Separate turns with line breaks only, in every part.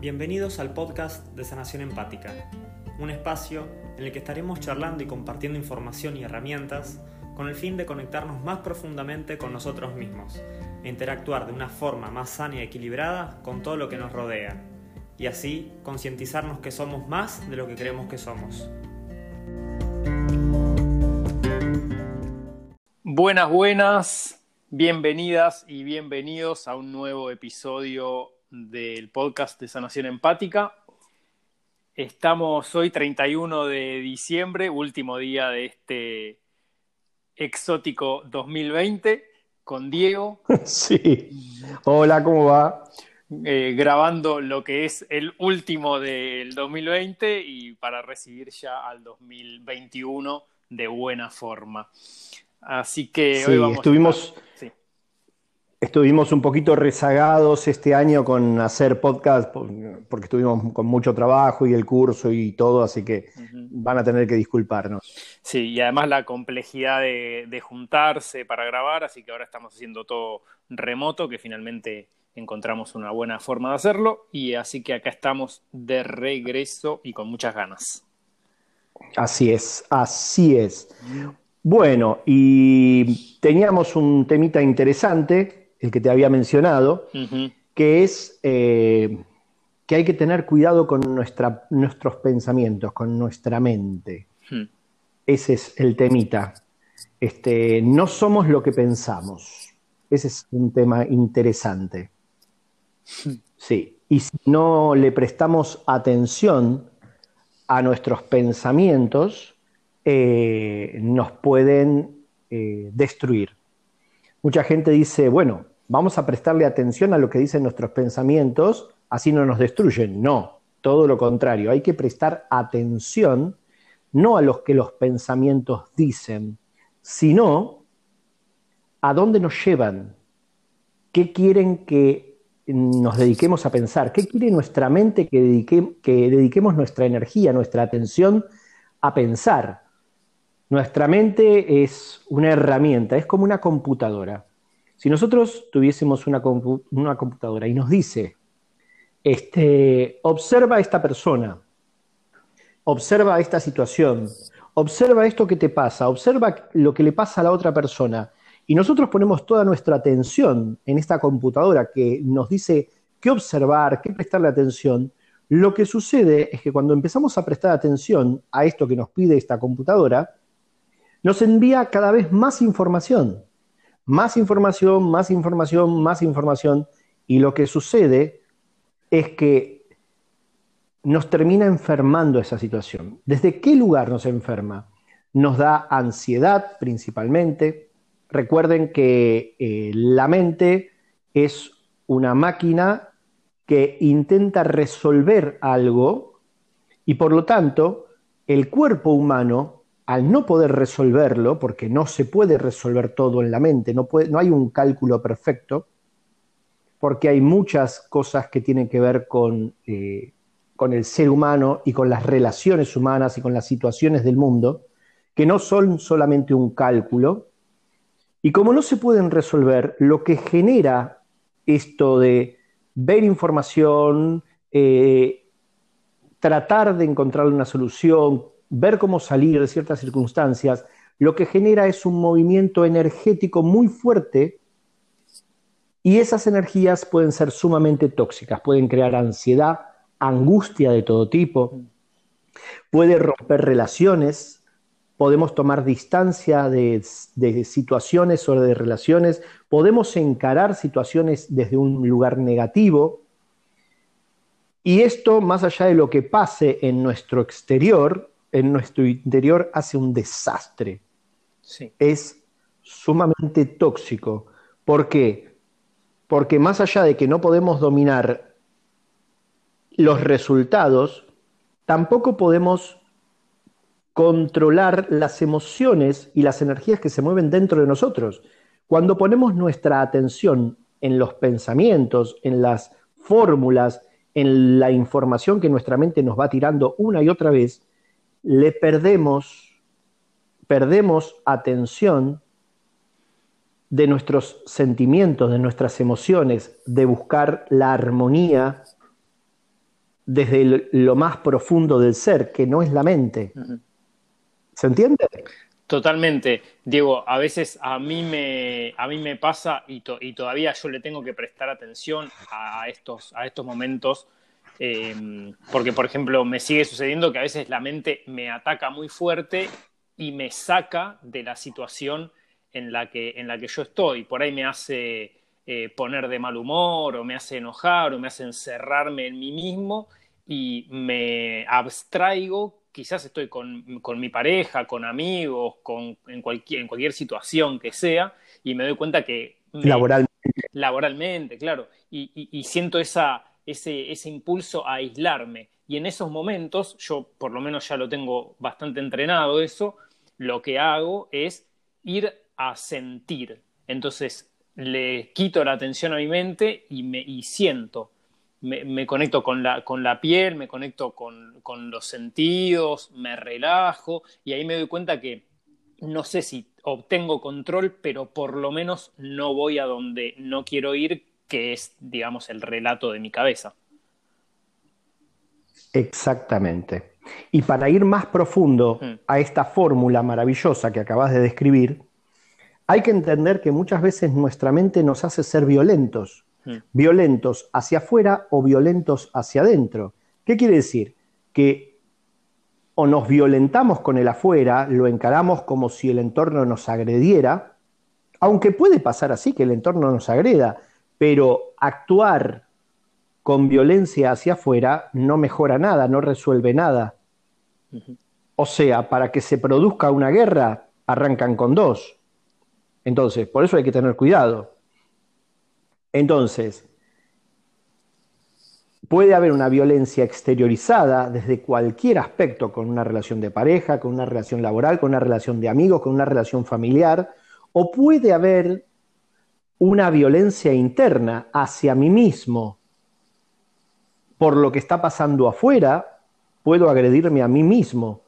Bienvenidos al podcast de Sanación Empática, un espacio en el que estaremos charlando y compartiendo información y herramientas con el fin de conectarnos más profundamente con nosotros mismos e interactuar de una forma más sana y equilibrada con todo lo que nos rodea, y así concientizarnos que somos más de lo que creemos que somos.
Buenas, buenas, bienvenidas y bienvenidos a un nuevo episodio del podcast de Sanación Empática. Estamos hoy 31 de diciembre, último día de este exótico 2020, con Diego.
Sí. Hola, ¿cómo va?
Eh, grabando lo que es el último del 2020 y para recibir ya al 2021 de buena forma. Así que hoy vamos
estuvimos, sí. Estuvimos un poquito rezagados este año con hacer podcast porque estuvimos con mucho trabajo y el curso y todo, así que van a tener que disculparnos.
Sí, y además la complejidad de, de juntarse para grabar, así que ahora estamos haciendo todo remoto, que finalmente encontramos una buena forma de hacerlo y así que acá estamos de regreso y con muchas ganas.
Así es, así es. Bueno, y teníamos un temita interesante, el que te había mencionado, que es eh, que hay que tener cuidado con nuestra, nuestros pensamientos, con nuestra mente. Ese es el temita. Este, no somos lo que pensamos. Ese es un tema interesante. Sí, y si no le prestamos atención a nuestros pensamientos, eh, nos pueden eh, destruir. Mucha gente dice, bueno, vamos a prestarle atención a lo que dicen nuestros pensamientos, así no nos destruyen. No, todo lo contrario, hay que prestar atención no a lo que los pensamientos dicen, sino a dónde nos llevan, qué quieren que nos dediquemos a pensar, qué quiere nuestra mente que, que dediquemos nuestra energía, nuestra atención a pensar. Nuestra mente es una herramienta, es como una computadora. Si nosotros tuviésemos una, computadora y nos dice, este, observa a esta persona, observa esta situación, observa esto que te pasa, observa lo que le pasa a la otra persona, y nosotros ponemos toda nuestra atención en esta computadora que nos dice qué observar, qué prestarle atención, lo que sucede es que cuando empezamos a prestar atención a esto que nos pide esta computadora, nos envía cada vez más información, más información, más información, más información, y lo que sucede es que nos termina enfermando esa situación. ¿Desde qué lugar nos enferma? Nos da ansiedad principalmente. Recuerden que eh, la mente es una máquina que intenta resolver algo y por lo tanto el cuerpo humano al no poder resolverlo, porque no se puede resolver todo en la mente, no, hay un cálculo perfecto, porque hay muchas cosas que tienen que ver con, eh, con el ser humano y con las relaciones humanas y con las situaciones del mundo, que no son solamente un cálculo. Y como no se pueden resolver, lo que genera esto de ver información, eh, tratar de encontrar una solución, ver cómo salir de ciertas circunstancias, lo que genera es un movimiento energético muy fuerte y esas energías pueden ser sumamente tóxicas, pueden crear ansiedad, angustia de todo tipo, puede romper relaciones, podemos tomar distancia de, situaciones o de relaciones, podemos encarar situaciones desde un lugar negativo. Y esto, más allá de lo que pase en nuestro exterior, en nuestro interior hace un desastre. Es sumamente tóxico. ¿Por qué? Porque más allá de que no podemos dominar los resultados, tampoco podemos controlar las emociones y las energías que se mueven dentro de nosotros. Cuando ponemos nuestra atención en los pensamientos, en las fórmulas, en la información que nuestra mente nos va tirando una y otra vez, le perdemos, perdemos atención de nuestros sentimientos, de nuestras emociones, de buscar la armonía desde lo más profundo del ser, que no es la mente. ¿Se entiende?
Totalmente. Diego, a veces a mí me, a mí me pasa y, y todavía yo le tengo que prestar atención a estos, a estos momentos, em, porque por ejemplo me sigue sucediendo que a veces la mente me ataca muy fuerte y me saca de la situación en la que, en la que yo estoy. Por ahí me hace eh, poner de mal humor o me hace enojar o me hace encerrarme en mí mismo y me abstraigo, quizás estoy con, mi pareja, con amigos, con, en, cualquier, en cualquier situación que sea, y me doy cuenta que...
laboralmente.
Laboralmente, claro. Y, siento esa, ese, ese impulso a aislarme. Y en esos momentos, yo por lo menos ya lo tengo bastante entrenado eso, lo que hago es ir a sentir. Entonces, le quito la atención a mi mente y, me, y siento. Me, conecto con la, con la piel, me conecto con, con, los sentidos, me relajo y ahí me doy cuenta que no sé si obtengo control, pero por lo menos no voy a donde no quiero ir, que es, digamos, el relato de mi cabeza.
Exactamente. Y para ir más profundo mm. a esta fórmula maravillosa que acabas de describir, hay que entender que muchas veces nuestra mente nos hace ser violentos, mm. violentos hacia afuera o violentos hacia adentro. ¿Qué quiere decir? Que o nos violentamos con el afuera, lo encaramos como si el entorno nos agrediera, aunque puede pasar así que el entorno nos agreda, pero actuar con violencia hacia afuera no mejora nada, no resuelve nada. O sea, para que se produzca una guerra, arrancan con dos. Entonces, por eso hay que tener cuidado. Entonces, puede haber una violencia exteriorizada desde cualquier aspecto, con una relación de pareja, con una relación laboral, con una relación de amigos, con una relación familiar, o puede haber una violencia interna hacia mí mismo. Por lo que está pasando afuera, puedo agredirme a mí mismo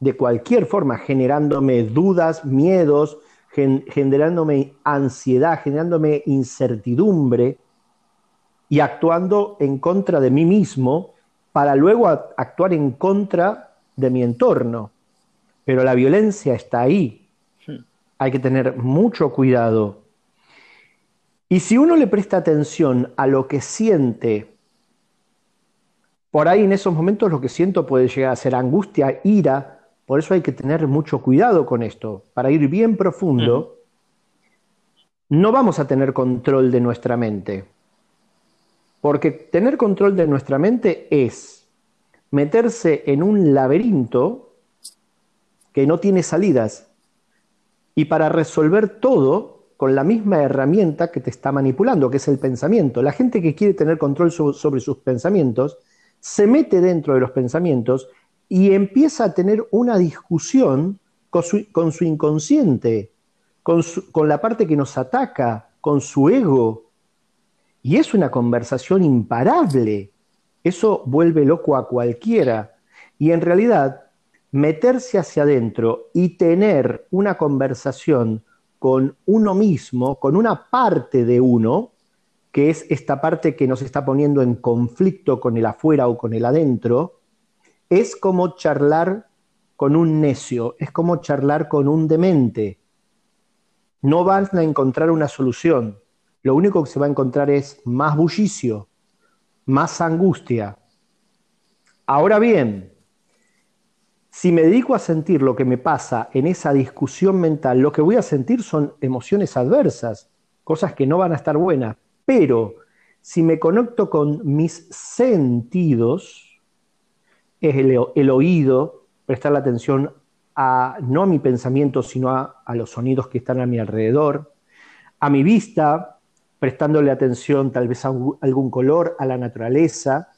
de cualquier forma, generándome dudas, miedos, generándome ansiedad, generándome incertidumbre y actuando en contra de mí mismo para luego actuar en contra de mi entorno. Pero la violencia está ahí. Hmm. Hay que tener mucho cuidado. Y si uno le presta atención a lo que siente, por ahí en esos momentos lo que siento puede llegar a ser angustia, ira, por eso hay que tener mucho cuidado con esto. Para ir bien profundo, no vamos a tener control de nuestra mente. Porque tener control de nuestra mente es meterse en un laberinto que no tiene salidas y para resolver todo con la misma herramienta que te está manipulando, que es el pensamiento. La gente que quiere tener control sobre sus pensamientos se mete dentro de los pensamientos y empieza a tener una discusión con su, inconsciente, con, con la parte que nos ataca, con su ego. Y es una conversación imparable. Eso vuelve loco a cualquiera. Y en realidad, meterse hacia adentro y tener una conversación con uno mismo, con una parte de uno, que es esta parte que nos está poniendo en conflicto con el afuera o con el adentro, es como charlar con un necio, es como charlar con un demente. No van a encontrar una solución. Lo único que se va a encontrar es más bullicio, más angustia. Ahora bien, si me dedico a sentir lo que me pasa en esa discusión mental, lo que voy a sentir son emociones adversas, cosas que no van a estar buenas. Pero si me conecto con mis sentidos, es el, oído, prestar la atención a, no a mi pensamiento, sino a, los sonidos que están a mi alrededor, a mi vista, prestándole atención tal vez a algún color, a la naturaleza,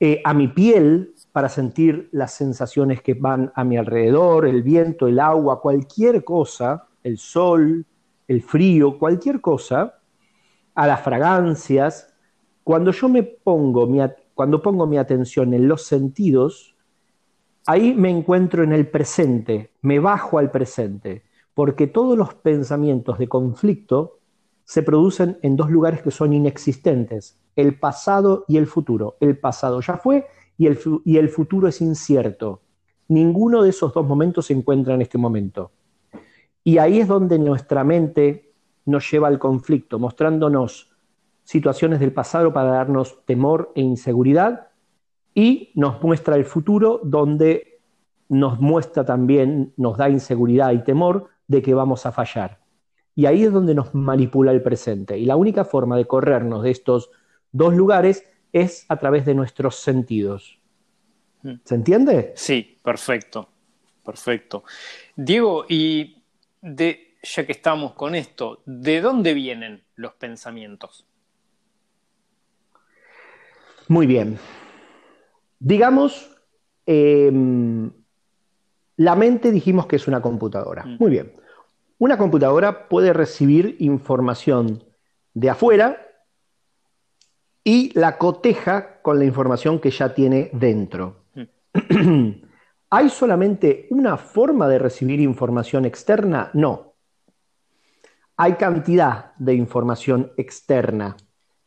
eh, a mi piel para sentir las sensaciones que van a mi alrededor, el viento, el agua, cualquier cosa, el sol, el frío, cualquier cosa, a las fragancias. Cuando yo me pongo mi, cuando pongo mi atención en los sentidos, ahí me encuentro en el presente, me bajo al presente, porque todos los pensamientos de conflicto se producen en dos lugares que son inexistentes, el pasado y el futuro. El pasado ya fue y el, y el futuro es incierto. Ninguno de esos dos momentos se encuentra en este momento. Y ahí es donde nuestra mente nos lleva al conflicto, mostrándonos situaciones del pasado para darnos temor e inseguridad y nos muestra el futuro donde nos muestra también, nos da inseguridad y temor de que vamos a fallar. Y ahí es donde nos manipula el presente. Y la única forma de corrernos de estos dos lugares es a través de nuestros sentidos. Mm. ¿Se entiende?
Sí, perfecto, perfecto. Diego, y de, ya que estamos con esto, ¿de dónde vienen los pensamientos?
Muy bien. Digamos, em, la mente dijimos que es una computadora. Mm. Muy bien. Una computadora puede recibir información de afuera y la coteja con la información que ya tiene dentro. ¿Hay solamente una forma de recibir información externa? No. Hay cantidad de información externa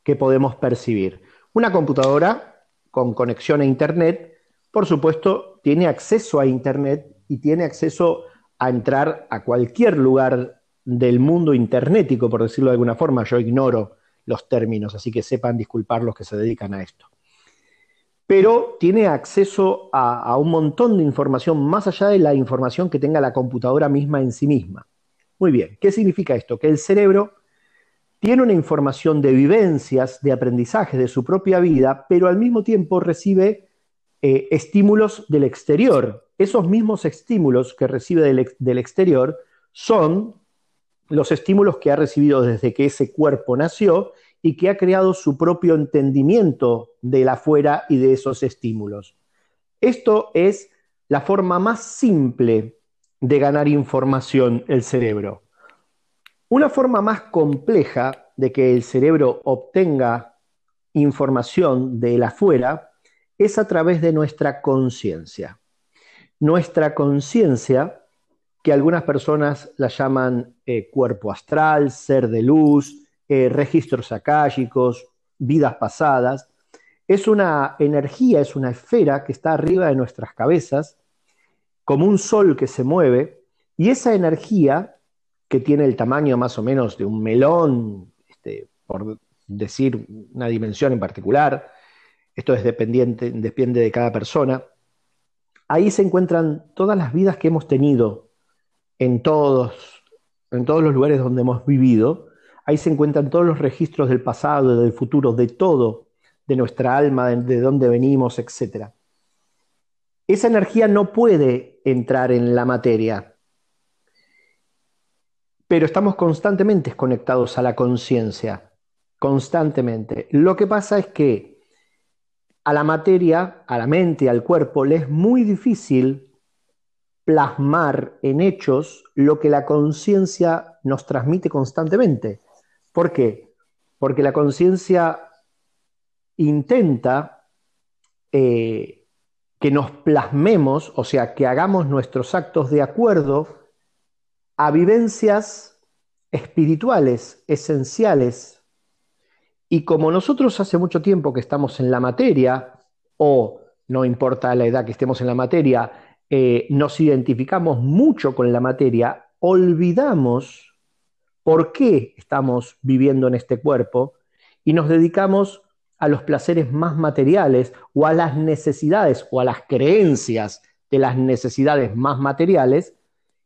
que podemos percibir. Una computadora con conexión a Internet, por supuesto, tiene acceso a Internet y tiene acceso a entrar a cualquier lugar del mundo internetico, por decirlo de alguna forma. Yo ignoro los términos, así que sepan disculpar los que se dedican a esto. Pero tiene acceso a, un montón de información más allá de la información que tenga la computadora misma en sí misma. Muy bien, ¿qué significa esto? Que el cerebro tiene una información de vivencias, de aprendizaje de su propia vida, pero al mismo tiempo recibe eh, estímulos del exterior. Esos mismos estímulos que recibe del, exterior son los estímulos que ha recibido desde que ese cuerpo nació y que ha creado su propio entendimiento de la afuera y de esos estímulos. Esto es la forma más simple de ganar información el cerebro. Una forma más compleja de que el cerebro obtenga información de la afuera es a través de nuestra conciencia nuestra conciencia, que algunas personas la llaman eh, cuerpo astral, ser de luz, eh, registros akáshicos, vidas pasadas, es una energía, es una esfera que está arriba de nuestras cabezas, como un sol que se mueve, y esa energía, que tiene el tamaño más o menos de un melón, este, por decir una dimensión en particular, esto es dependiente, depende de cada persona, ahí se encuentran todas las vidas que hemos tenido en todos, en todos los lugares donde hemos vivido. Ahí se encuentran todos los registros del pasado, del futuro, de todo, de nuestra alma, de, de dónde venimos, etc. Esa energía no puede entrar en la materia, pero estamos constantemente conectados a la conciencia, constantemente. Lo que pasa es que a la materia, a la mente, al cuerpo, le es muy difícil plasmar en hechos lo que la conciencia nos transmite constantemente. ¿Por qué? Porque la conciencia intenta eh, que nos plasmemos, o sea, que hagamos nuestros actos de acuerdo a vivencias espirituales, esenciales, y como nosotros hace mucho tiempo que estamos en la materia, o no importa la edad que estemos en la materia, eh, nos identificamos mucho con la materia, olvidamos por qué estamos viviendo en este cuerpo y nos dedicamos a los placeres más materiales o a las necesidades o a las creencias de las necesidades más materiales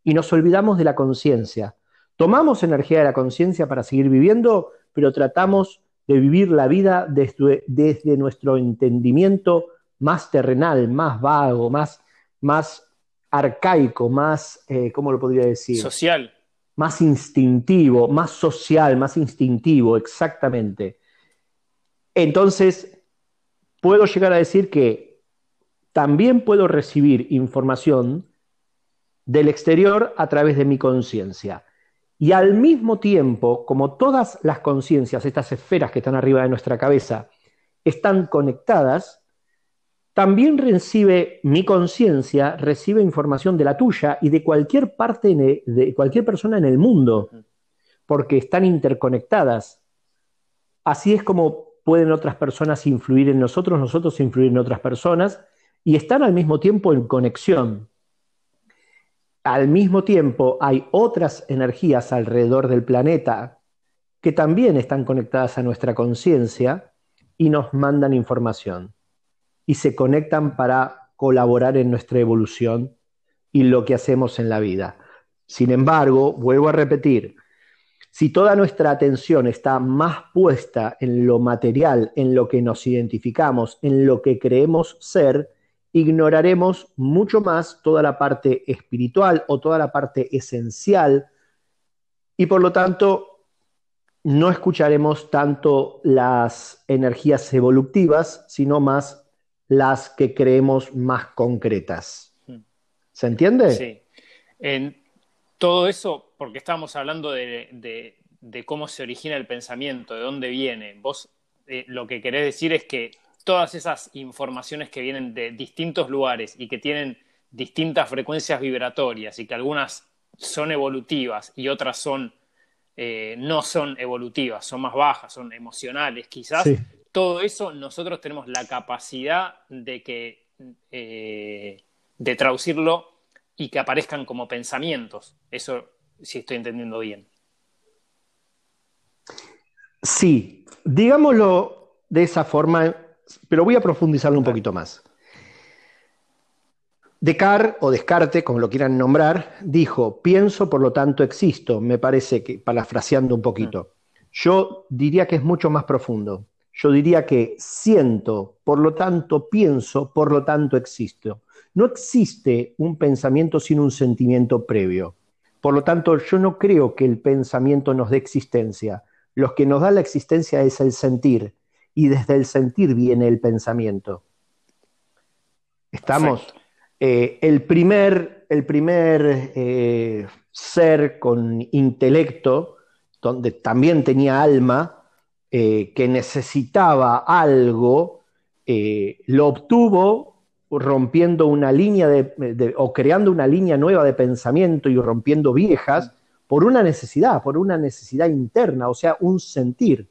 y nos olvidamos de la conciencia. Tomamos energía de la conciencia para seguir viviendo, pero tratamos de vivir la vida desde, nuestro entendimiento más terrenal, más vago, más, más arcaico, más, eh, ¿cómo lo podría decir?
Social.
Más instintivo, más social, más instintivo, exactamente. Entonces, puedo llegar a decir que también puedo recibir información del exterior a través de mi conciencia. Y al mismo tiempo, como todas las conciencias, estas esferas que están arriba de nuestra cabeza, están conectadas, también recibe mi conciencia, recibe información de la tuya y de cualquier parte, de cualquier persona en el mundo. porque están interconectadas. Así es como pueden otras personas influir en nosotros, nosotros influir en otras personas, y están al mismo tiempo en conexión. Al mismo tiempo hay otras energías alrededor del planeta que también están conectadas a nuestra conciencia y nos mandan información y se conectan para colaborar en nuestra evolución y lo que hacemos en la vida. Sin embargo, vuelvo a repetir, si toda nuestra atención está más puesta en lo material, en lo que nos identificamos, en lo que creemos ser, ignoraremos mucho más toda la parte espiritual o toda la parte esencial y por lo tanto no escucharemos tanto las energías evolutivas, sino más las que creemos más concretas. Hmm. ¿Se entiende?
Sí. En todo eso, porque estamos hablando de, cómo se origina el pensamiento, de dónde viene. Vos eh, lo que querés decir es que todas esas informaciones que vienen de distintos lugares y que tienen distintas frecuencias vibratorias y que algunas son evolutivas y otras son eh, no son evolutivas, son más bajas, son emocionales, quizás todo eso nosotros tenemos la capacidad de que eh, de traducirlo y que aparezcan como pensamientos. Eso si estoy entendiendo bien.
Sí, digámoslo de esa forma pero voy a profundizarlo un poquito más. Descartes, o Descartes, como lo quieran nombrar, dijo, pienso, por lo tanto existo. Me parece que, parafraseando un poquito, yo diría que es mucho más profundo. Yo diría que siento, por lo tanto pienso, por lo tanto existo. No existe un pensamiento sin un sentimiento previo. Por lo tanto, yo no creo que el pensamiento nos dé existencia. Lo que nos da la existencia es el sentir y desde el sentir viene el pensamiento. ¿Estamos? Eh, el primer, el primer eh, ser con intelecto, donde también tenía alma, eh, que necesitaba algo, lo obtuvo rompiendo una línea de, o creando una línea nueva de pensamiento y rompiendo viejas por una necesidad, por una necesidad interna, o sea, un sentir.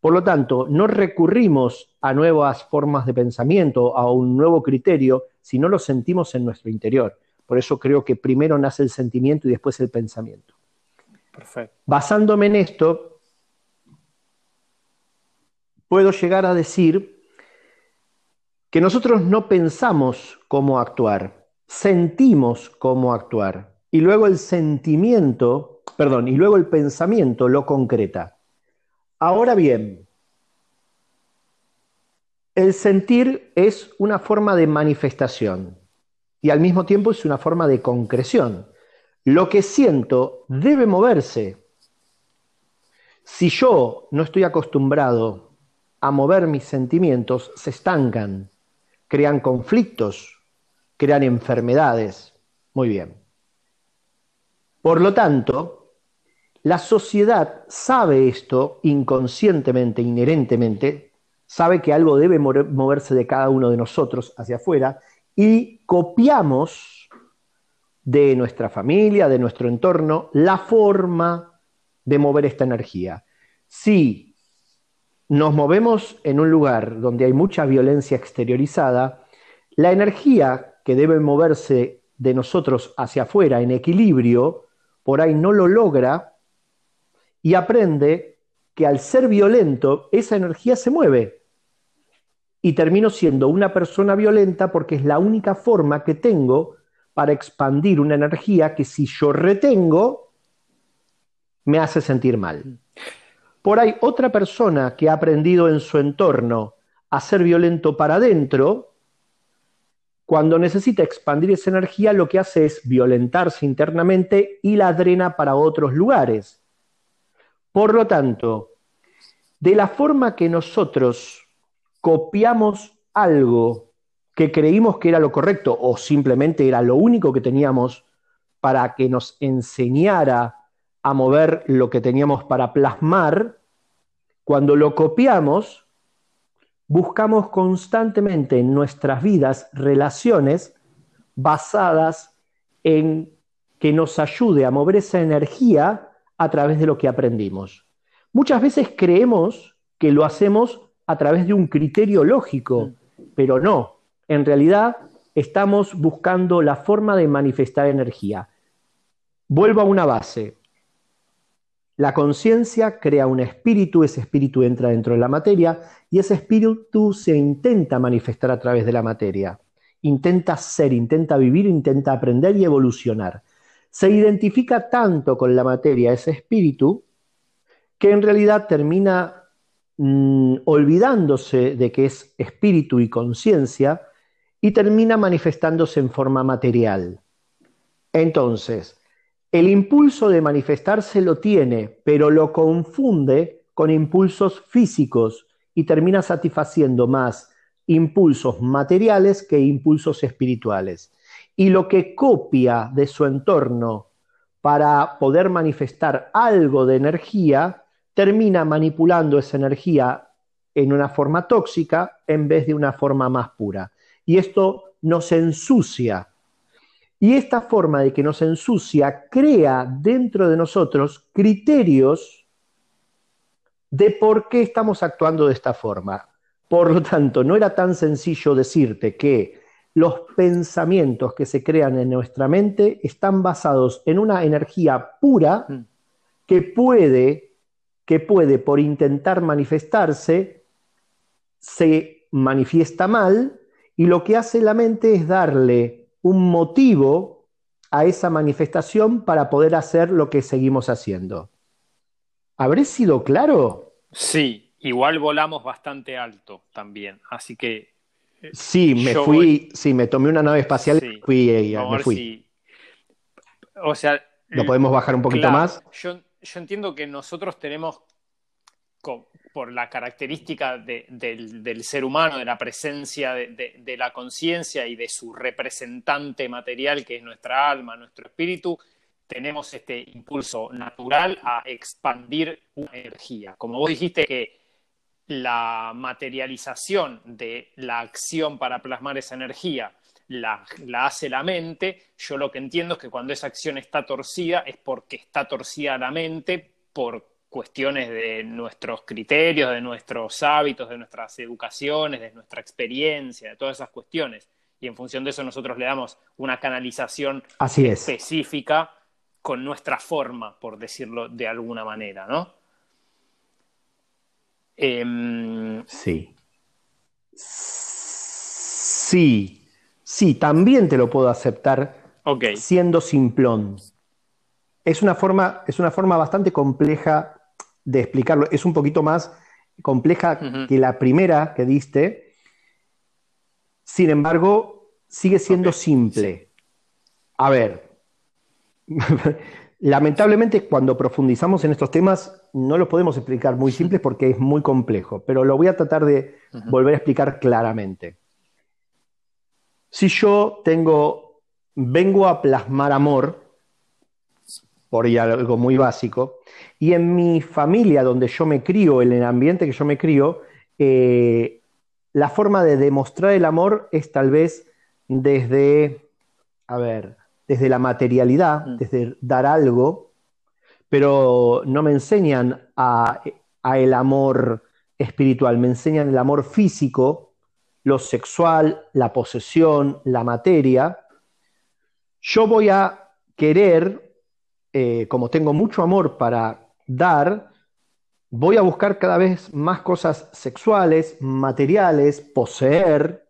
Por lo tanto, no recurrimos a nuevas formas de pensamiento, a un nuevo criterio, si no lo sentimos en nuestro interior. Por eso creo que primero nace el sentimiento y después el pensamiento. Perfecto. Basándome en esto, puedo llegar a decir que nosotros no pensamos cómo actuar, sentimos cómo actuar. Y luego el sentimiento, perdón, y luego el pensamiento lo concreta. Ahora bien, el sentir es una forma de manifestación y al mismo tiempo es una forma de concreción. Lo que siento debe moverse. Si yo no estoy acostumbrado a mover mis sentimientos, se estancan, crean conflictos, crean enfermedades. Muy bien. Por lo tanto, la sociedad sabe esto inconscientemente, inherentemente, sabe que algo debe moverse de cada uno de nosotros hacia afuera y copiamos de nuestra familia, de nuestro entorno, la forma de mover esta energía. Si nos movemos en un lugar donde hay mucha violencia exteriorizada, la energía que debe moverse de nosotros hacia afuera en equilibrio, por ahí no lo logra y aprende que al ser violento, esa energía se mueve. Y termino siendo una persona violenta porque es la única forma que tengo para expandir una energía que si yo retengo, me hace sentir mal. Por ahí, otra persona que ha aprendido en su entorno a ser violento para adentro, cuando necesita expandir esa energía, lo que hace es violentarse internamente y la drena para otros lugares. Por lo tanto, de la forma que nosotros copiamos algo que creímos que era lo correcto o simplemente era lo único que teníamos para que nos enseñara a mover lo que teníamos para plasmar, cuando lo copiamos, buscamos constantemente en nuestras vidas relaciones basadas en que nos ayude a mover esa energía a través de lo que aprendimos. Muchas veces creemos que lo hacemos a través de un criterio lógico, pero no. En realidad estamos buscando la forma de manifestar energía. Vuelvo a una base. La conciencia crea un espíritu, ese espíritu entra dentro de la materia y ese espíritu se intenta manifestar a través de la materia. Intenta ser, intenta vivir, intenta aprender y evolucionar. Se identifica tanto con la materia ese espíritu que en realidad termina mm, olvidándose de que es espíritu y conciencia y termina manifestándose en forma material. Entonces, el impulso de manifestarse lo tiene, pero lo confunde con impulsos físicos y termina satisfaciendo más impulsos materiales que impulsos espirituales. Y lo que copia de su entorno para poder manifestar algo de energía, termina manipulando esa energía en una forma tóxica en vez de una forma más pura. Y esto nos ensucia y esta forma de que nos ensucia crea dentro de nosotros criterios de por qué estamos actuando de esta forma. Por lo tanto, no era tan sencillo decirte que los pensamientos que se crean en nuestra mente están basados en una energía pura mm. que puede, que puede por intentar manifestarse, se manifiesta mal y lo que hace la mente es darle un motivo a esa manifestación para poder hacer lo que seguimos haciendo. ¿Habré sido claro?
Sí, igual volamos bastante alto también, así que...
Eh, sí, me fui, sí, me tomé una nave espacial y fui, eh, me fui.
O sea...
¿Lo podemos bajar un poquito más?
Yo, yo entiendo que nosotros tenemos por la característica del, ser humano, de la presencia de, la conciencia y de su representante material, que es nuestra alma, nuestro espíritu, tenemos este impulso natural a expandir una energía. Como vos dijiste que la materialización de la acción para plasmar esa energía la, la, hace la mente, yo lo que entiendo es que cuando esa acción está torcida es porque está torcida la mente por cuestiones de nuestros criterios, de nuestros hábitos, de nuestras educaciones, de nuestra experiencia, de todas esas cuestiones. Y en función de eso nosotros le damos una canalización específica con nuestra forma, por decirlo de alguna manera, ¿no?
Em, sí. Sí, sí, también te lo puedo aceptar siendo simplón. Es una, forma, es una forma bastante compleja de explicarlo. Es un poquito más compleja que la primera que diste. Sin embargo, sigue siendo simple. A ver, lamentablemente cuando profundizamos en estos temas no los podemos explicar muy simples porque es muy complejo, pero lo voy a tratar de volver a explicar claramente. Si yo tengo, vengo a plasmar amor, por algo muy básico. Y en mi familia, donde yo me crío, en el ambiente que yo me crío, eh, la forma de demostrar el amor es tal vez desde, a ver, desde la materialidad, mm. desde dar algo, pero no me enseñan a, a el amor espiritual, me enseñan el amor físico, lo sexual, la posesión, la materia. Yo voy a querer eh, como tengo mucho amor para dar, voy a buscar cada vez más cosas sexuales, materiales, poseer,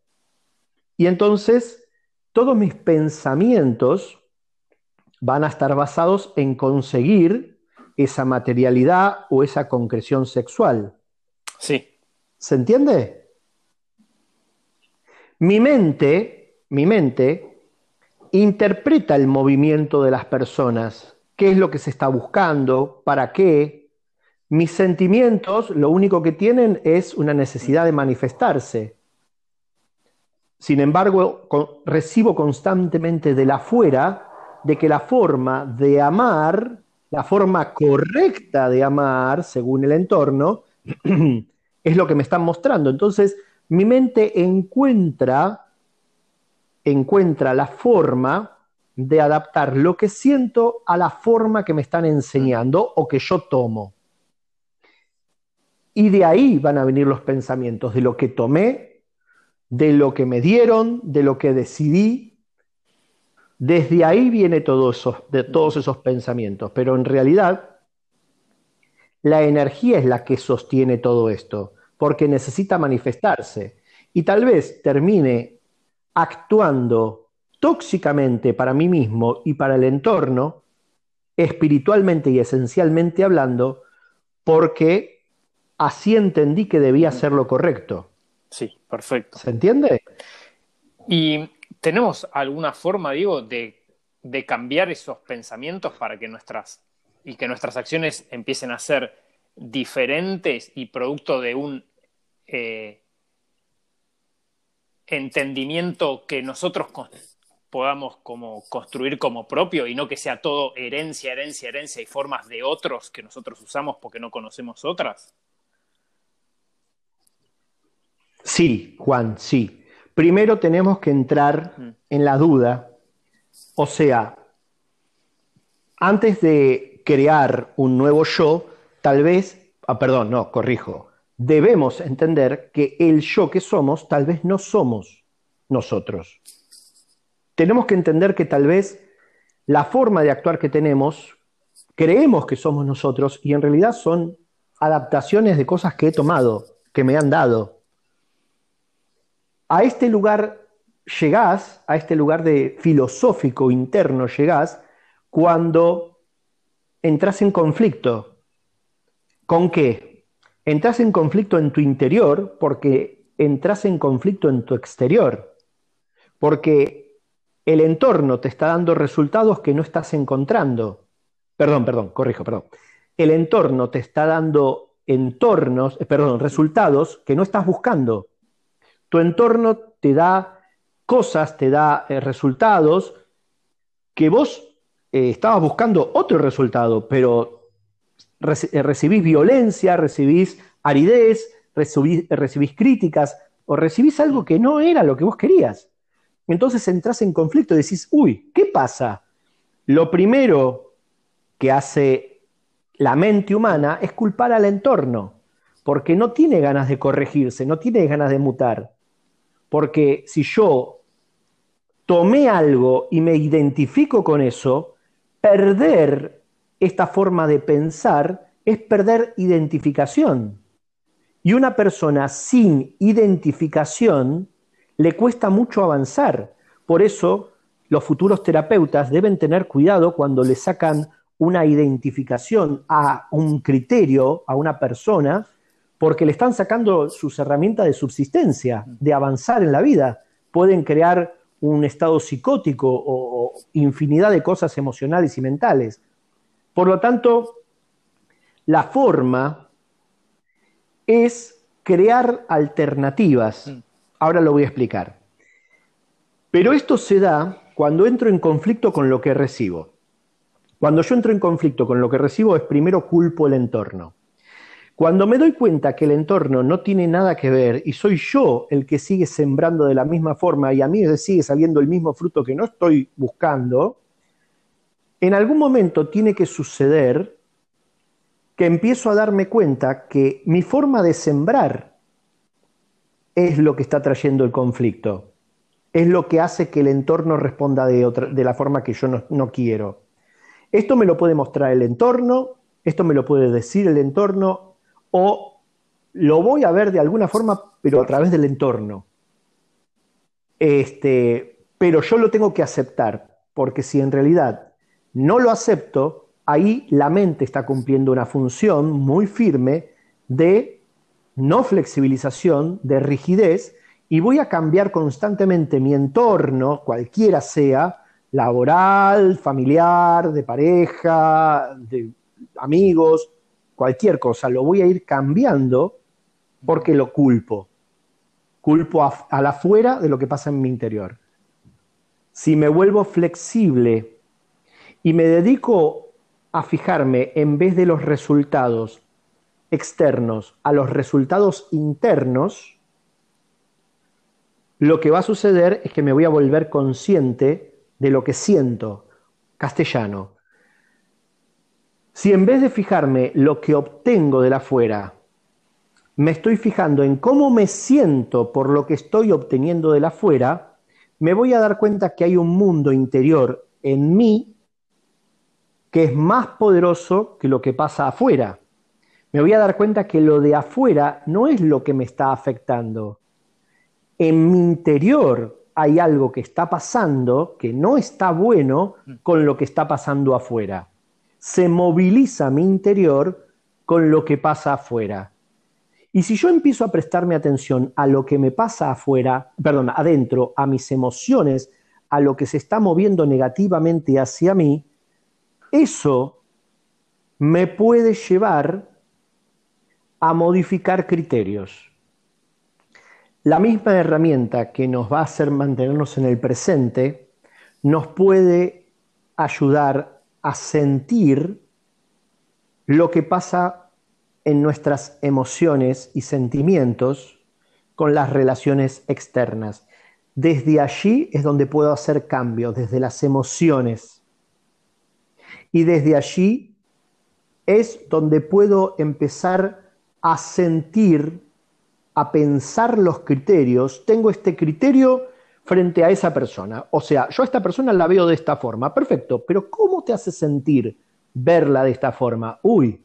y entonces todos mis pensamientos van a estar basados en conseguir esa materialidad o esa concreción sexual.
Sí.
¿Se entiende? Mi mente, mi mente interpreta el movimiento de las personas qué es lo que se está buscando, para qué. Mis sentimientos lo único que tienen es una necesidad de manifestarse. Sin embargo, recibo constantemente de la afuera de que la forma de amar, la forma correcta de amar, según el entorno, es lo que me están mostrando. Entonces, mi mente encuentra, encuentra la forma de adaptar lo que siento a la forma que me están enseñando o que yo tomo. Y de ahí van a venir los pensamientos, de lo que tomé, de lo que me dieron, de lo que decidí. Desde ahí viene todo eso, de todos esos pensamientos. Pero en realidad, la energía es la que sostiene todo esto, porque necesita manifestarse. Y tal vez termine actuando tóxicamente para mí mismo y para el entorno, espiritualmente y esencialmente hablando, porque así entendí que debía hacer lo correcto.
Sí, perfecto.
¿Se entiende?
Y tenemos alguna forma, digo, de, de cambiar esos pensamientos para que nuestras y que nuestras acciones empiecen a ser diferentes y producto de un eh, entendimiento que nosotros podamos como construir como propio y no que sea todo herencia, herencia, herencia y formas de otros que nosotros usamos porque no conocemos otras?
Sí, Juan, sí. Primero tenemos que entrar mm. en la duda, o sea, antes de crear un nuevo yo, tal vez, ah, perdón, no, corrijo, debemos entender que el yo que somos tal vez no somos nosotros. Tenemos que entender que tal vez la forma de actuar que tenemos, creemos que somos nosotros y en realidad son adaptaciones de cosas que he tomado, que me han dado. A este lugar llegás, a este lugar de filosófico interno llegás cuando entras en conflicto. ¿Con qué? Entras en conflicto en tu interior porque entras en conflicto en tu exterior. Porque el entorno te está dando resultados que no estás encontrando. Perdón, perdón, corrijo, perdón. El entorno te está dando entornos, eh, perdón, resultados que no estás buscando tu entorno te da cosas, te da eh, resultados que vos eh, estabas buscando otro resultado, pero recibís violencia, recibís aridez, recibís, críticas o recibís algo que no era lo que vos querías. Entonces entras en conflicto y decís, uy, ¿qué pasa? Lo primero que hace la mente humana es culpar al entorno, porque no tiene ganas de corregirse, no tiene ganas de mutar. Porque si yo tomé algo y me identifico con eso, perder esta forma de pensar es perder identificación. Y una persona sin identificación le cuesta mucho avanzar. Por eso los futuros terapeutas deben tener cuidado cuando le sacan una identificación a un criterio, a una persona, porque le están sacando sus herramientas de subsistencia, de avanzar en la vida. Pueden crear un estado psicótico o, infinidad de cosas emocionales y mentales. Por lo tanto, la forma es crear alternativas. Ahora lo voy a explicar. Pero esto se da cuando entro en conflicto con lo que recibo. Cuando yo entro en conflicto con lo que recibo es primero culpo el entorno. Cuando me doy cuenta que el entorno no tiene nada que ver y soy yo el que sigue sembrando de la misma forma y a mí sigue saliendo el mismo fruto que no estoy buscando, en algún momento tiene que suceder que empiezo a darme cuenta que mi forma de sembrar es lo que está trayendo el conflicto, es lo que hace que el entorno responda de, otra, de la forma que yo no, no quiero. Esto me lo puede mostrar el entorno, esto me lo puede decir el entorno, o lo voy a ver de alguna forma, pero a través del entorno. Este, pero yo lo tengo que aceptar, porque si en realidad no lo acepto, ahí la mente está cumpliendo una función muy firme de no flexibilización, de rigidez, y voy a cambiar constantemente mi entorno, cualquiera sea, laboral, familiar, de pareja, de amigos, cualquier cosa, lo voy a ir cambiando porque lo culpo. Culpo a, la afuera de lo que pasa en mi interior. Si me vuelvo flexible y me dedico a fijarme en vez de los resultados externos a los resultados internos, lo que va a suceder es que me voy a volver consciente de lo que siento, castellano. Si en vez de fijarme lo que obtengo de la afuera, me estoy fijando en cómo me siento por lo que estoy obteniendo de la afuera, me voy a dar cuenta que hay un mundo interior en mí que es más poderoso que lo que pasa afuera. Me voy a dar cuenta que lo de afuera no es lo que me está afectando. En mi interior hay algo que está pasando que no está bueno con lo que está pasando afuera. Se moviliza mi interior con lo que pasa afuera. Y si yo empiezo a prestarme atención a lo que me pasa afuera, perdón, adentro, a mis emociones, a lo que se está moviendo negativamente hacia mí, eso me puede llevar a modificar criterios. La misma herramienta que nos va a hacer mantenernos en el presente nos puede ayudar a sentir lo que pasa en nuestras emociones y sentimientos con las relaciones externas. Desde allí es donde puedo hacer cambios, desde las emociones. Y desde allí es donde puedo empezar a sentir, a pensar los criterios. Tengo este criterio frente a esa persona. O sea, yo a esta persona la veo de esta forma. Perfecto, pero ¿cómo te hace sentir verla de esta forma? Uy,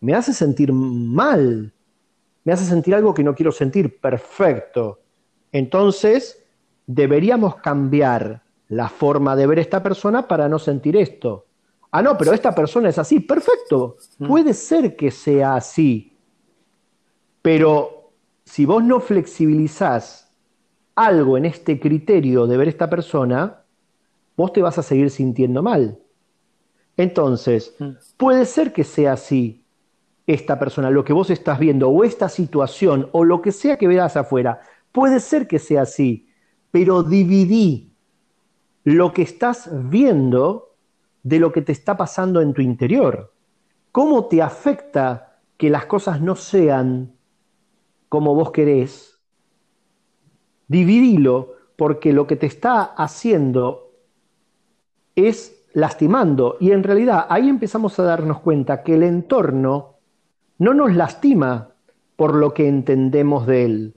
me hace sentir mal. Me hace sentir algo que no quiero sentir. Perfecto. Entonces, deberíamos cambiar la forma de ver esta persona para no sentir esto. Ah, no, pero esta persona es así. Perfecto, mm. puede ser que sea así. Pero si vos no flexibilizás algo en este criterio de ver esta persona, vos te vas a seguir sintiendo mal. Entonces, mm. puede ser que sea así esta persona, lo que vos estás viendo, o esta situación, o lo que sea que veas afuera, puede ser que sea así, pero dividí lo que estás viendo de lo que te está pasando en tu interior. ¿Cómo te afecta que las cosas no sean como vos querés? Dividilo porque lo que te está haciendo es lastimando y en realidad ahí empezamos a darnos cuenta que el entorno no nos lastima por lo que entendemos de él.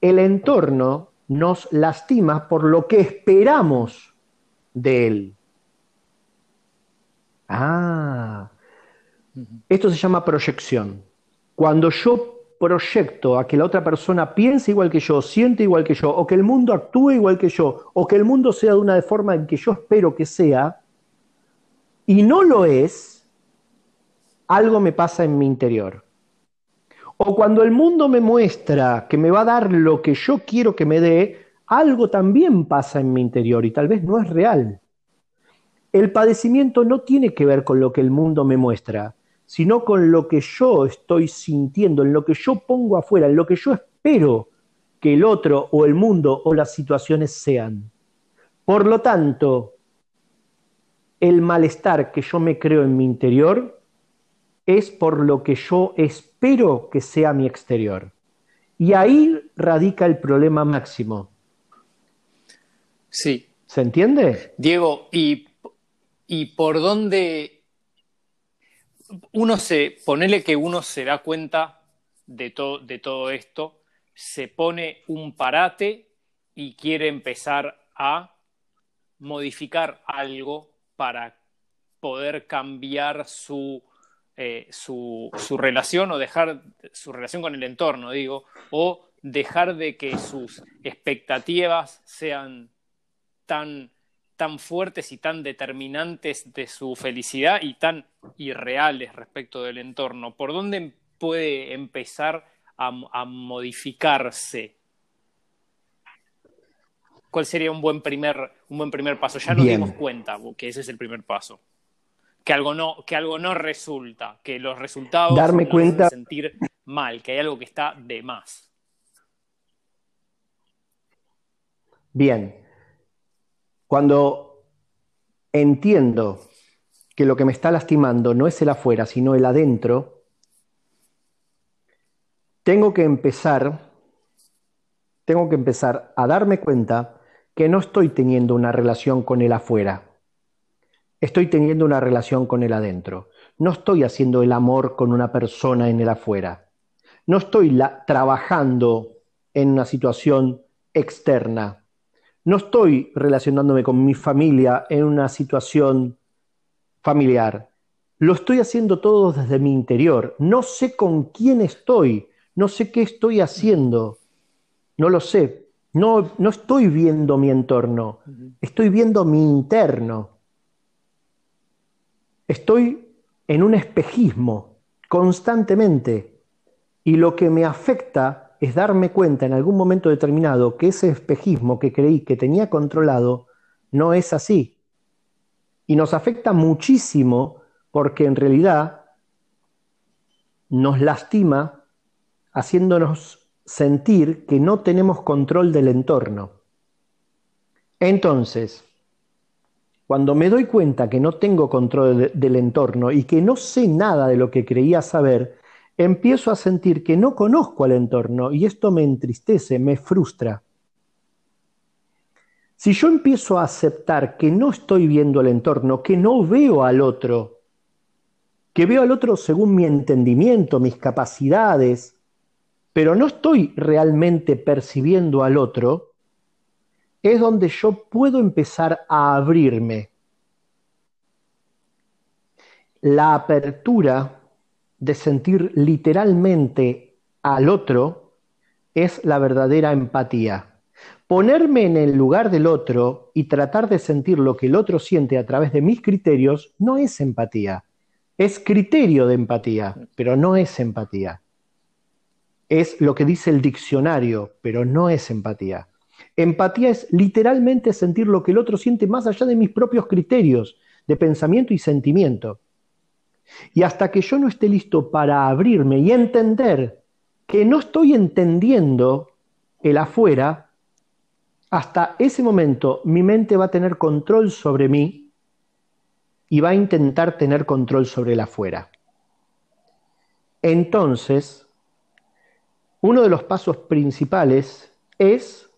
El entorno nos lastima por lo que esperamos de él. Ah, esto se llama proyección. Cuando yo proyecto a que la otra persona piense igual que yo, siente igual que yo, o que el mundo actúe igual que yo, o que el mundo sea de una forma en que yo espero que sea, y no lo es, algo me pasa en mi interior. O cuando el mundo me muestra que me va a dar lo que yo quiero que me dé, algo también pasa en mi interior y tal vez no es real. El padecimiento no tiene que ver con lo que el mundo me muestra, sino con lo que yo estoy sintiendo, en lo que yo pongo afuera, en lo que yo espero que el otro o el mundo o las situaciones sean. Por lo tanto, el malestar que yo me creo en mi interior es por lo que yo espero que sea mi exterior. Y ahí radica el problema máximo.
Sí.
¿Se entiende?
Diego, ¿y, y por dónde uno se, ponele que uno se da cuenta de, de todo esto, se pone un parate y quiere empezar a modificar algo para poder cambiar su eh, su, relación o dejar su relación con el entorno, digo, o dejar de que sus expectativas sean tan, tan fuertes y tan determinantes de su felicidad y tan irreales respecto del entorno. ¿Por dónde puede empezar a, modificarse? ¿Cuál sería un buen primer, un buen primer paso? Ya nos dimos cuenta que ese es el primer paso que algo no, que algo no resulta, que los resultados
Darme nos cuenta...
hacen sentir mal, que hay algo que está de más.
Bien. Cuando entiendo que lo que me está lastimando no es el afuera, sino el adentro, tengo que empezar, tengo que empezar a darme cuenta que no estoy teniendo una relación con el afuera, estoy teniendo una relación con el adentro. No estoy haciendo el amor con una persona en el afuera. No estoy trabajando en una situación externa. No estoy relacionándome con mi familia en una situación familiar. Lo estoy haciendo todo desde mi interior. No sé con quién estoy. No sé qué estoy haciendo. No lo sé. No, no estoy viendo mi entorno. Estoy viendo mi interno. Estoy en un espejismo constantemente. Y lo que me afecta es darme cuenta en algún momento determinado que ese espejismo que creí que tenía controlado no es así. Y nos afecta muchísimo porque en realidad nos lastima haciéndonos sentir que no tenemos control del entorno. Entonces, cuando me doy cuenta que no tengo control del entorno y que no sé nada de lo que creía saber, empiezo a sentir que no conozco al entorno y esto me entristece, me frustra. Si yo empiezo a aceptar que no estoy viendo el entorno, que no veo al otro, que veo al otro según mi entendimiento, mis capacidades, pero no estoy realmente percibiendo al otro, es donde yo puedo empezar a abrirme. La apertura de sentir literalmente al otro es la verdadera empatía. Ponerme en el lugar del otro y tratar de sentir lo que el otro siente a través de mis criterios no es empatía. Es criterio de empatía, pero no es empatía. Es lo que dice el diccionario, pero no es empatía. Empatía es literalmente sentir lo que el otro siente más allá de mis propios criterios de pensamiento y sentimiento. Y hasta que yo no esté listo para abrirme y entender que no estoy entendiendo el afuera, hasta ese momento mi mente va a tener control sobre mí y va a intentar tener control sobre el afuera. Entonces, uno de los pasos principales es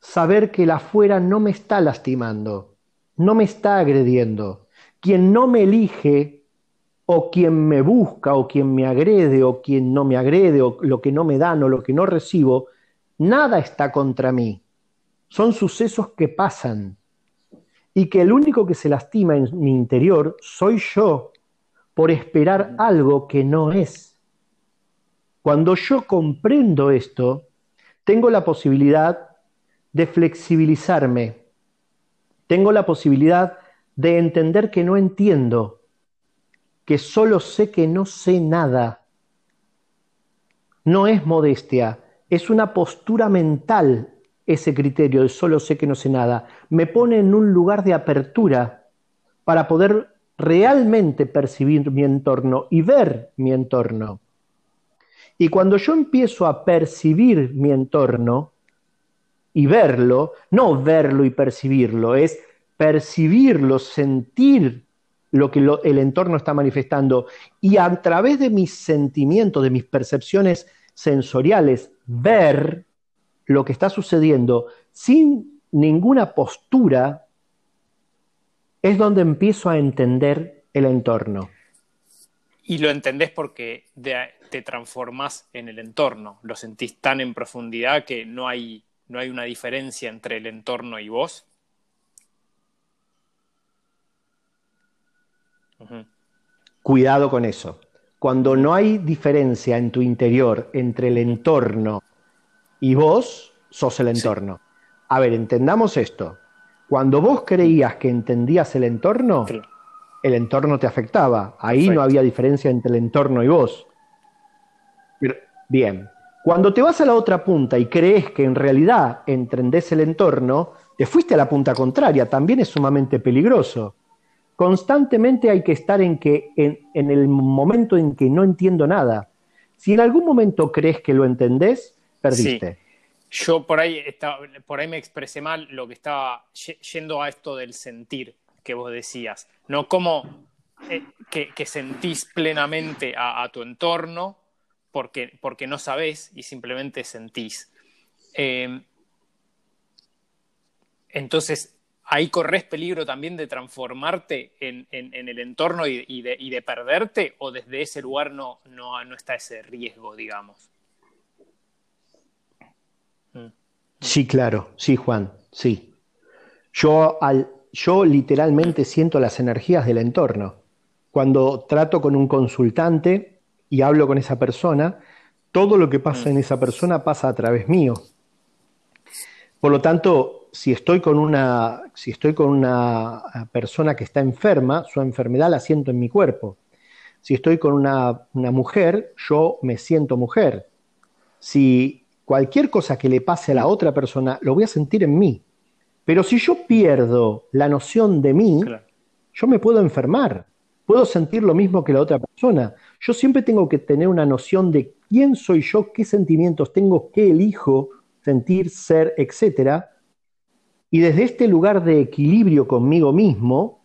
saber que el afuera no me está lastimando, no me está agrediendo. Quien no me elige o quien me busca, o quien me agrede, o quien no me agrede, o lo que no me dan, o lo que no recibo, nada está contra mí. Son sucesos que pasan. Y que el único que se lastima en mi interior soy yo por esperar algo que no es. Cuando yo comprendo esto, tengo la posibilidad de flexibilizarme. Tengo la posibilidad de entender que no entiendo que solo sé que no sé nada. No es modestia, es una postura mental ese criterio de solo sé que no sé nada. Me pone en un lugar de apertura para poder realmente percibir mi entorno y ver mi entorno. Y cuando yo empiezo a percibir mi entorno y verlo, no verlo y percibirlo, es percibirlo, sentir lo que el entorno está manifestando y a través de mis sentimientos, de mis percepciones sensoriales, ver lo que está sucediendo sin ninguna postura, es donde empiezo a entender el entorno.
Y lo entendés porque te transformas en el entorno, lo sentís tan en profundidad que no hay, no hay una diferencia entre el entorno y vos.
Cuidado con eso. Cuando no hay diferencia en tu interior entre el entorno y vos, sos el entorno. A ver, entendamos esto. Cuando vos creías que entendías el entorno, el entorno te afectaba. Ahí no había diferencia entre el entorno y vos. bien. Cuando te vas a la otra punta y crees que en realidad entendés el entorno, te fuiste a la punta contraria. También es sumamente peligroso constantemente hay que estar en que en, el momento en que no entiendo nada. Si en algún momento crees que lo entendés, perdiste.
Yo por ahí, por ahí me expresé mal lo que estaba yendo a esto del sentir que vos decías, no como eh, que, sentís plenamente a, tu entorno porque, porque, no sabés y simplemente sentís. Em, entonces ahí corres peligro también de transformarte en, el entorno y, de, perderte, o desde ese lugar no, no, no está ese riesgo, digamos.
Mm. Sí, claro, sí, Juan, sí. Yo, al, yo literalmente siento las energías del entorno. Cuando trato con un consultante y hablo con esa persona, todo lo que pasa mm. en esa persona pasa a través mío. Por lo tanto, si estoy con una, si estoy con una persona que está enferma, su enfermedad la siento en mi cuerpo. Si estoy con una, una mujer, yo me siento mujer. Si cualquier cosa que le pase a la otra persona, lo voy a sentir en mí. Pero si yo pierdo la noción de mí, yo me puedo enfermar. Puedo sentir lo mismo que la otra persona. Yo siempre tengo que tener una noción de quién soy yo, qué sentimientos tengo, qué elijo sentir, ser, etc. Y desde este lugar de equilibrio conmigo mismo,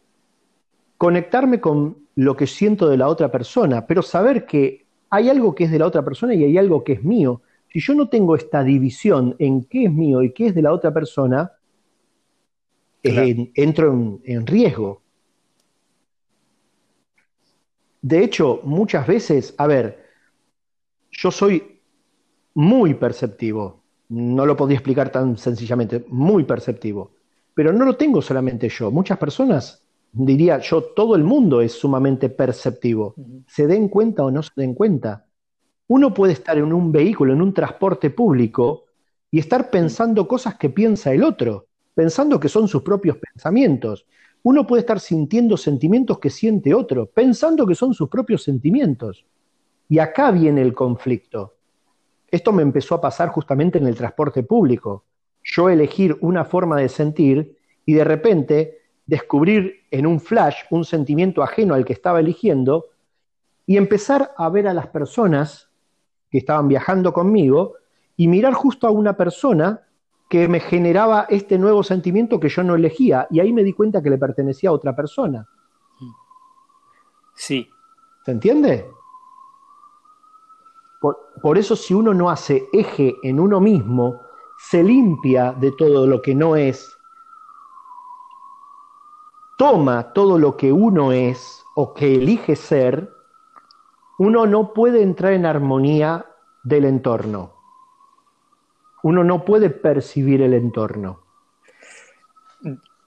conectarme con lo que siento de la otra persona, pero saber que hay algo que es de la otra persona y hay algo que es mío. Si yo no tengo esta división en qué es mío y qué es de la otra persona, entro en, riesgo. De hecho, muchas veces, a ver, yo soy muy perceptivo, no lo podía explicar tan sencillamente, muy perceptivo, pero no lo tengo solamente yo, muchas personas, diría yo, todo el mundo es sumamente perceptivo, se den cuenta o no se den cuenta. Uno puede estar en un vehículo, en un transporte público, y estar pensando cosas que piensa el otro, pensando que son sus propios pensamientos. Uno puede estar sintiendo sentimientos que siente otro, pensando que son sus propios sentimientos. Y acá viene el conflicto. Esto me empezó a pasar justamente en el transporte público. Yo elegir una forma de sentir y de repente descubrir en un flash un sentimiento ajeno al que estaba eligiendo y empezar a ver a las personas que estaban viajando conmigo y mirar justo a una persona que me generaba este nuevo sentimiento que yo no elegía y ahí me di cuenta que le pertenecía a otra persona.
Sí.
¿Se entiende? Por, eso si uno no hace eje en uno mismo, se limpia de todo lo que no es, toma todo lo que uno es o que elige ser, uno no puede entrar en armonía del entorno. Uno no puede percibir el entorno.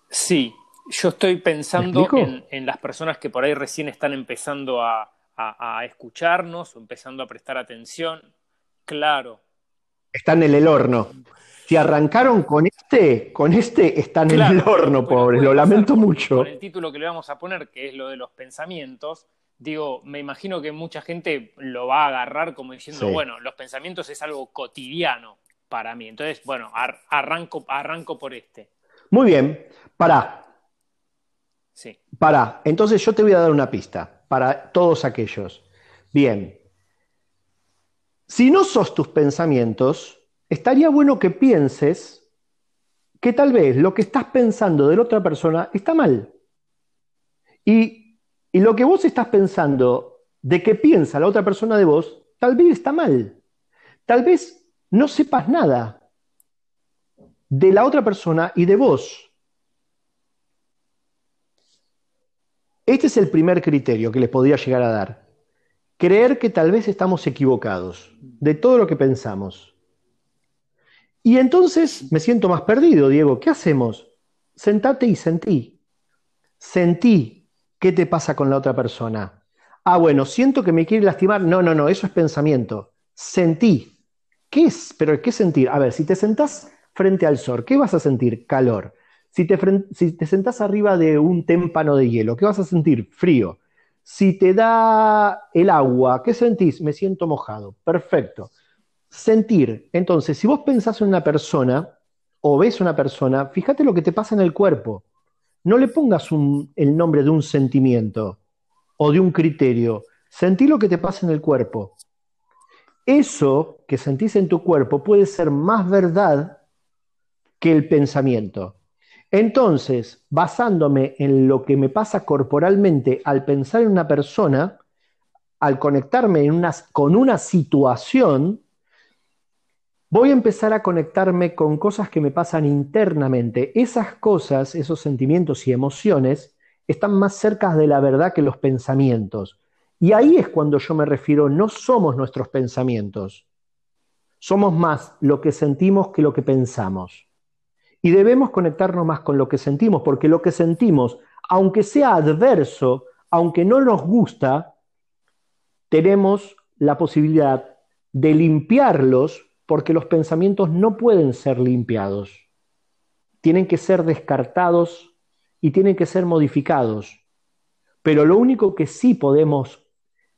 Sí, yo estoy pensando en, las personas que por ahí recién están empezando a, a, escucharnos o empezando a prestar atención. Claro.
Están en el horno. Si arrancaron con este, con este están en el horno, pobre. Lo lamento mucho.
Con el título que le vamos a poner, que es lo de los pensamientos, digo, me imagino que mucha gente lo va a agarrar como diciendo, bueno, los pensamientos es algo cotidiano para mí. Entonces, bueno, arranco, arranco por este.
Muy bien, para.
Sí.
Para. Entonces yo te voy a dar una pista para todos aquellos. Bien, si no sos tus pensamientos, estaría bueno que pienses que tal vez lo que estás pensando de la otra persona está mal. Y, y lo que vos estás pensando de que piensa la otra persona de vos, tal vez está mal. Tal vez no sepas nada de la otra persona y de vos. Este es el primer criterio que les podría llegar a dar. Creer que tal vez estamos equivocados de todo lo que pensamos. Y entonces me siento más perdido, Diego. ¿Qué hacemos? Sentate y sentí. Sentí qué te pasa con la otra persona. Ah, bueno, siento que me quiere lastimar. No, no, no, eso es pensamiento. Sentí. ¿Qué es? Pero ¿qué sentir? A ver, si te sentás frente al sol, ¿qué vas a sentir? Calor. Si te, si sentás arriba de un témpano de hielo, ¿qué vas a sentir? Frío. Si te da el agua, ¿qué sentís? Me siento mojado. Perfecto. Sentir. Entonces, si vos pensás en una persona o ves una persona, fíjate lo que te pasa en el cuerpo. No le pongas el nombre de un sentimiento o de un criterio. Sentí lo que te pasa en el cuerpo. Eso que sentís en tu cuerpo puede ser más verdad que el pensamiento. Entonces, basándome en lo que me pasa corporalmente al pensar en una persona, al conectarme con una situación, voy a empezar a conectarme con cosas que me pasan internamente. Esas cosas, esos sentimientos y emociones, están más cerca de la verdad que los pensamientos. Y ahí es cuando yo me refiero, no somos nuestros pensamientos, somos más lo que sentimos que lo que pensamos. Y debemos conectarnos más con lo que sentimos, porque lo que sentimos, aunque sea adverso, aunque no nos gusta, tenemos la posibilidad de limpiarlos, porque los pensamientos no pueden ser limpiados. Tienen que ser descartados y tienen que ser modificados. Pero lo único que sí podemos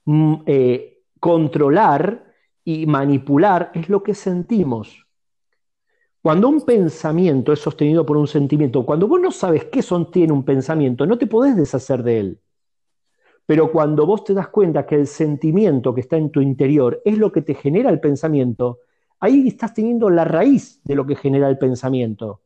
mm, eh, controlar y manipular es lo que sentimos. Cuando un pensamiento es sostenido por un sentimiento, cuando vos no sabes qué sostiene un pensamiento, no te podés deshacer de él. Pero cuando vos te das cuenta que el sentimiento que está en tu interior es lo que te genera el pensamiento, ahí estás teniendo la raíz de lo que genera el pensamiento.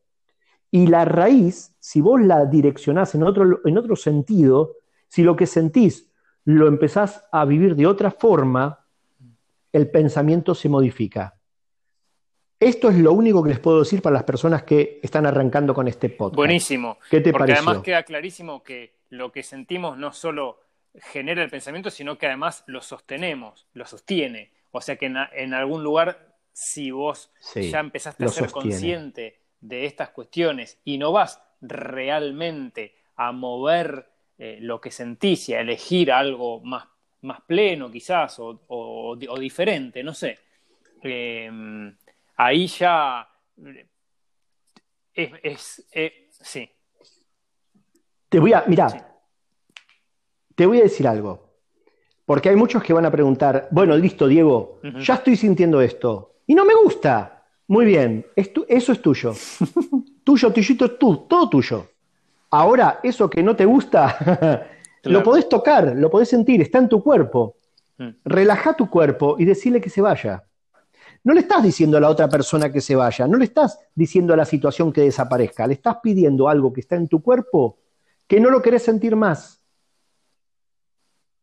Y la raíz, si vos la direccionás en otro, en otro sentido, si lo que sentís lo empezás a vivir de otra forma, el pensamiento se modifica. Esto es lo único que les puedo decir para las personas que están arrancando con este podcast.
Buenísimo. ¿Qué te Porque además queda clarísimo que lo que sentimos no solo genera el pensamiento, sino que además lo sostenemos, lo sostiene. O sea que en, algún lugar, si vos ya empezaste a ser consciente de estas cuestiones y no vas realmente a mover eh, lo que sentís y a elegir algo más, más pleno quizás o, diferente, no sé. Eh, ahí ya es, eh, sí.
Te voy a, mira, te voy a decir algo, porque hay muchos que van a preguntar, bueno, listo, Diego, ya estoy sintiendo esto y no me gusta. Muy bien, eso es tuyo. tuyo, tuyito, tú, todo tuyo. Ahora, eso que no te gusta, lo podés tocar, lo podés sentir, está en tu cuerpo. Mm. Relaja tu cuerpo y decirle que se vaya. No le estás diciendo a la otra persona que se vaya, no le estás diciendo a la situación que desaparezca, le estás pidiendo algo que está en tu cuerpo que no lo querés sentir más.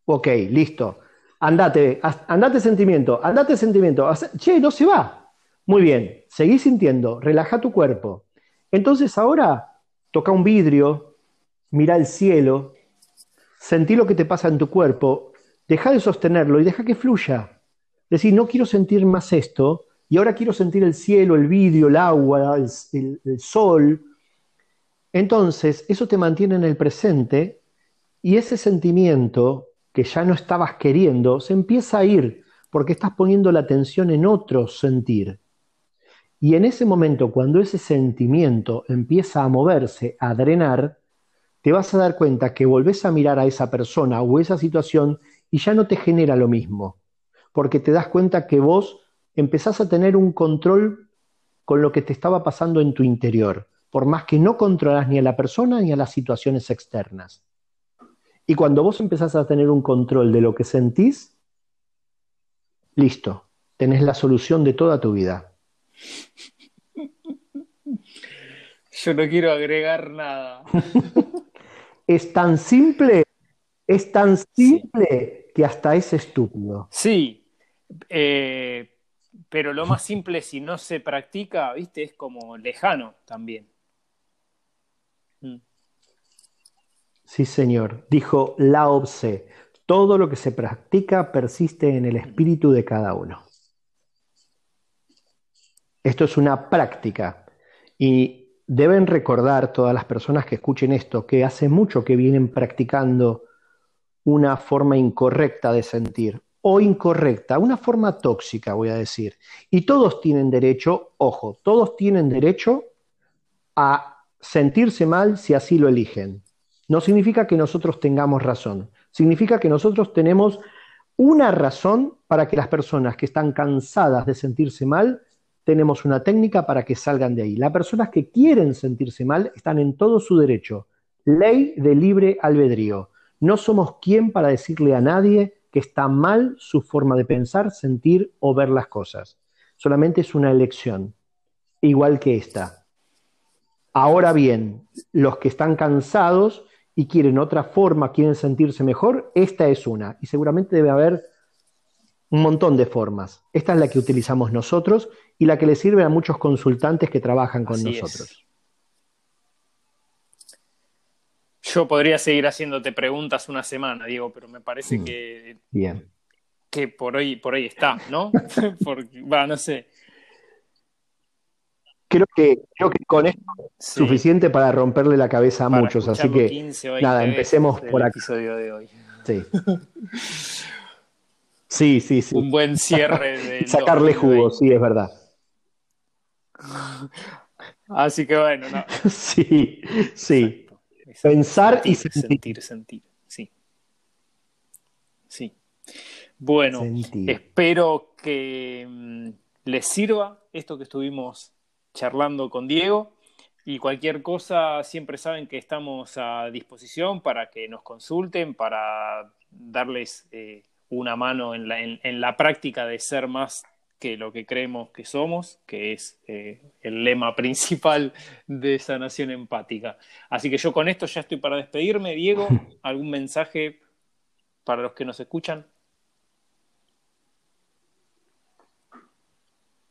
Ok, listo. Andate, andate sentimiento, andate sentimiento. Che, no se va. Muy bien, seguí sintiendo, relaja tu cuerpo. Entonces ahora toca un vidrio, mira el cielo, sentí lo que te pasa en tu cuerpo, deja de sostenerlo y deja que fluya decir, no quiero sentir más esto, y ahora quiero sentir el cielo, el vidrio, el agua, el, sol. Entonces, eso te mantiene en el presente y ese sentimiento que ya no estabas queriendo se empieza a ir porque estás poniendo la atención en otro sentir. Y en ese momento, cuando ese sentimiento empieza a moverse, a drenar, te vas a dar cuenta que volvés a mirar a esa persona o esa situación y ya no te genera lo mismo porque te das cuenta que vos empezás a tener un control con lo que te estaba pasando en tu interior, por más que no controlas ni a la persona ni a las situaciones externas. Y cuando vos empezás a tener un control de lo que sentís, listo, tenés la solución de toda tu vida.
Yo no quiero agregar nada.
es tan simple, es tan simple que hasta es estúpido.
Sí, eh, pero lo más simple, si no se practica, viste, es como lejano también.
Mm. Sí, señor. Dijo Lao Tse, todo lo que se practica persiste en el espíritu de cada uno. Esto es una práctica y deben recordar todas las personas que escuchen esto que hace mucho que vienen practicando una forma incorrecta de sentir, o incorrecta, una forma tóxica, voy a decir. Y todos tienen derecho, ojo, todos tienen derecho a sentirse mal si así lo eligen. No significa que nosotros tengamos razón, significa que nosotros tenemos una razón para que las personas que están cansadas de sentirse mal, tenemos una técnica para que salgan de ahí. Las personas que quieren sentirse mal están en todo su derecho. Ley de libre albedrío. No somos quien para decirle a nadie que está mal su forma de pensar, sentir o ver las cosas. Solamente es una elección, igual que esta. Ahora bien, los que están cansados y quieren otra forma, quieren sentirse mejor, esta es una. Y seguramente debe haber un montón de formas. Esta es la que utilizamos nosotros y la que le sirve a muchos consultantes que trabajan con nosotros.
Yo podría seguir haciéndote preguntas una semana, Diego, pero me parece mm, que,
Bien.
que por hoy, por ahí está, ¿no? Porque, va, no sé.
Creo que, creo que con esto es suficiente para romperle la cabeza a muchos, así que nada, empecemos por aquí.
episodio de hoy.
Sí. Sí, sí, sí.
Un buen cierre de.
Sacarle jugo, sí, es verdad.
Así que bueno, no.
Sí, sí. Pensar y sentir.
Sentir, sentir, sí. Sí. Bueno, espero que mm, les sirva esto que estuvimos charlando con Diego. Y cualquier cosa, siempre saben que estamos a disposición para que nos consulten, para darles eh, una mano en la, en la práctica de ser más que lo que creemos que somos, que es eh, el lema principal de sanación empática. Así que yo con esto ya estoy para despedirme. Diego, ¿algún mensaje para los que nos escuchan?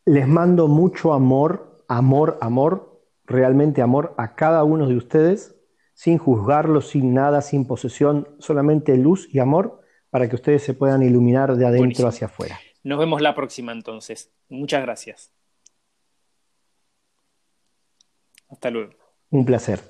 Les mando mucho amor, amor, amor, realmente amor a cada uno de ustedes, sin juzgarlo, sin nada, sin posesión, solamente luz y amor para que ustedes se puedan iluminar de adentro hacia afuera.
Nos vemos la próxima entonces. Muchas gracias. Hasta luego.
Un placer.